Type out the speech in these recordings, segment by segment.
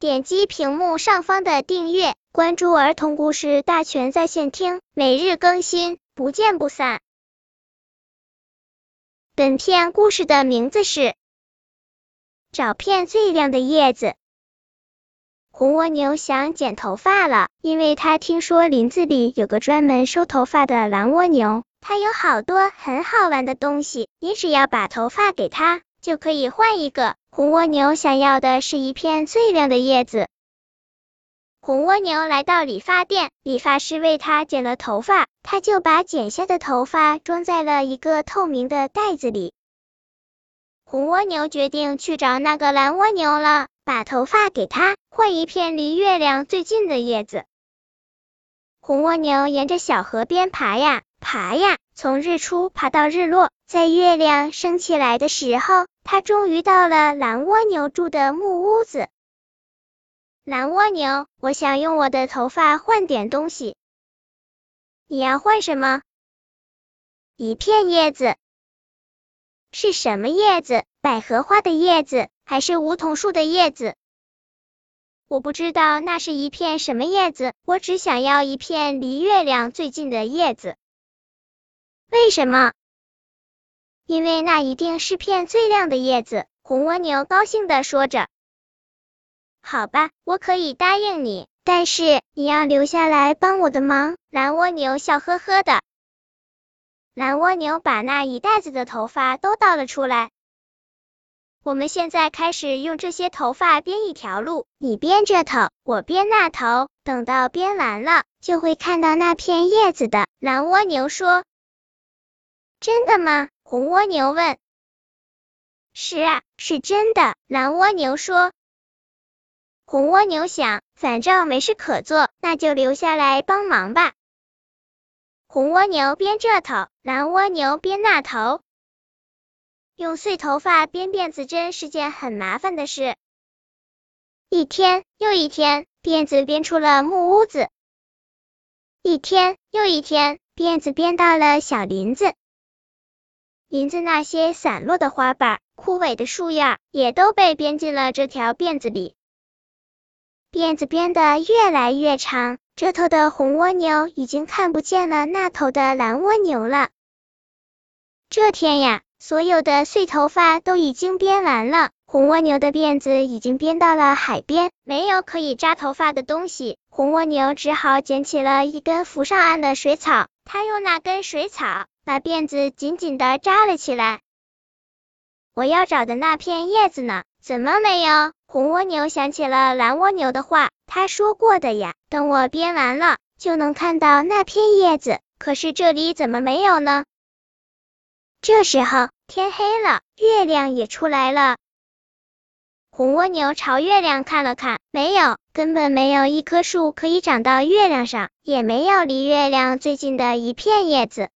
点击屏幕上方的订阅，关注儿童故事大全在线听，每日更新，不见不散。本片故事的名字是《找片最亮的叶子》。红蜗牛想剪头发了，因为他听说林子里有个专门收头发的蓝蜗牛，它有好多很好玩的东西，你只要把头发给它，就可以换一个。红蜗牛想要的是一片最亮的叶子。红蜗牛来到理发店，理发师为它剪了头发，他就把剪下的头发装在了一个透明的袋子里。红蜗牛决定去找那个蓝蜗牛了。把头发给他，换一片离月亮最近的叶子。红蜗牛沿着小河边爬呀爬呀，从日出爬到日落，在月亮升起来的时候，它终于到了蓝蜗牛住的木屋子。蓝蜗牛，我想用我的头发换点东西。你要换什么？一片叶子。是什么叶子？百合花的叶子。还是梧桐树的叶子，我不知道那是一片什么叶子，我只想要一片离月亮最近的叶子。为什么？因为那一定是片最亮的叶子。红蜗牛高兴的说着。好吧，我可以答应你，但是你要留下来帮我的忙。蓝蜗牛笑呵呵的。蓝蜗牛把那一袋子的头发都倒了出来。我们现在开始用这些头发编一条路，你编这头，我编那头，等到编完了，就会看到那片叶子的。蓝蜗牛说：“真的吗？”红蜗牛问。“是啊，是真的。”蓝蜗牛说。红蜗牛想，反正没事可做，那就留下来帮忙吧。红蜗牛编这头，蓝蜗牛编那头。用碎头发编辫子针是件很麻烦的事。一天又一天，辫子编出了木屋子。一天又一天，辫子编到了小林子。林子那些散落的花瓣、枯萎的树叶，也都被编进了这条辫子里。辫子编得越来越长，这头的红蜗牛已经看不见了那头的蓝蜗牛了。这天呀！所有的碎头发都已经编完了，红蜗牛的辫子已经编到了海边，没有可以扎头发的东西，红蜗牛只好捡起了一根浮上岸的水草，它用那根水草把辫子紧紧的扎了起来。我要找的那片叶子呢？怎么没有？红蜗牛想起了蓝蜗牛的话，他说过的呀，等我编完了就能看到那片叶子，可是这里怎么没有呢？这时候天黑了，月亮也出来了。红蜗牛朝月亮看了看，没有，根本没有一棵树可以长到月亮上，也没有离月亮最近的一片叶子。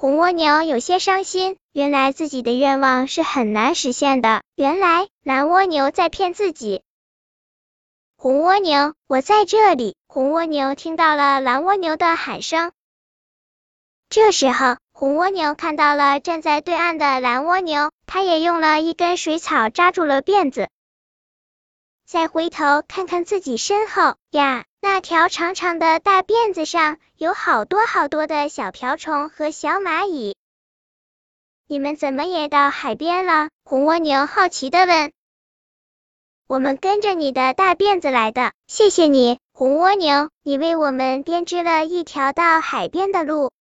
红蜗牛有些伤心，原来自己的愿望是很难实现的。原来蓝蜗牛在骗自己。红蜗牛，我在这里。红蜗牛听到了蓝蜗牛的喊声。这时候。红蜗牛看到了站在对岸的蓝蜗牛，它也用了一根水草扎住了辫子。再回头看看自己身后呀，那条长长的大辫子上有好多好多的小瓢虫和小蚂蚁。你们怎么也到海边了？红蜗牛好奇的问。我们跟着你的大辫子来的，谢谢你，红蜗牛，你为我们编织了一条到海边的路。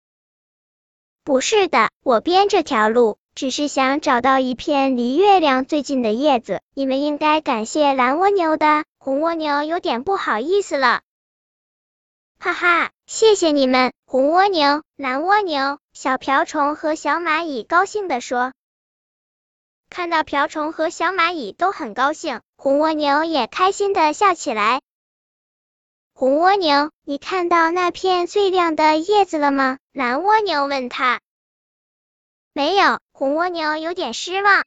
不是的，我编这条路只是想找到一片离月亮最近的叶子。你们应该感谢蓝蜗牛的。红蜗牛有点不好意思了。哈哈，谢谢你们，红蜗牛、蓝蜗牛、小瓢虫和小蚂蚁高兴地说。看到瓢虫和小蚂蚁都很高兴，红蜗牛也开心的笑起来。红蜗牛，你看到那片最亮的叶子了吗？蓝蜗牛问他。没有，红蜗牛有点失望。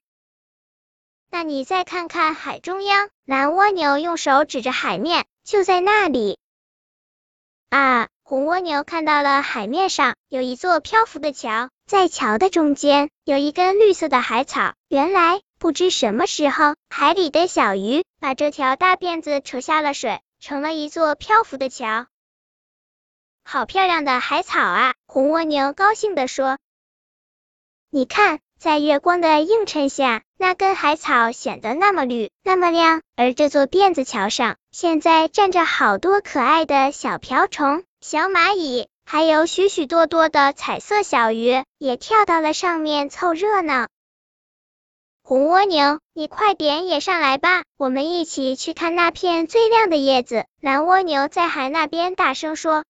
那你再看看海中央，蓝蜗牛用手指着海面，就在那里。啊，红蜗牛看到了海面上有一座漂浮的桥，在桥的中间有一根绿色的海草，原来不知什么时候，海里的小鱼把这条大辫子扯下了水，成了一座漂浮的桥。好漂亮的海草啊！红蜗牛高兴地说：“你看，在月光的映衬下，那根海草显得那么绿，那么亮。而这座辫子桥上，现在站着好多可爱的小瓢虫、小蚂蚁。”还有许许多多的彩色小鱼也跳到了上面凑热闹。红蜗牛，你快点也上来吧，我们一起去看那片最亮的叶子。蓝蜗牛在海那边大声说：“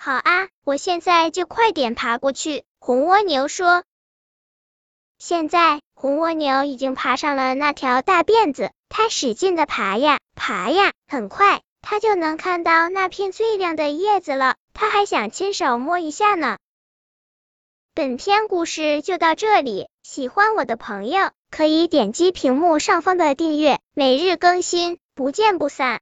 好啊，我现在就快点爬过去。”红蜗牛说。现在，红蜗牛已经爬上了那条大辫子，它使劲的爬呀爬呀，很快，它就能看到那片最亮的叶子了。它还想亲手摸一下呢。本篇故事就到这里，喜欢我的朋友可以点击屏幕上方的订阅，每日更新，不见不散。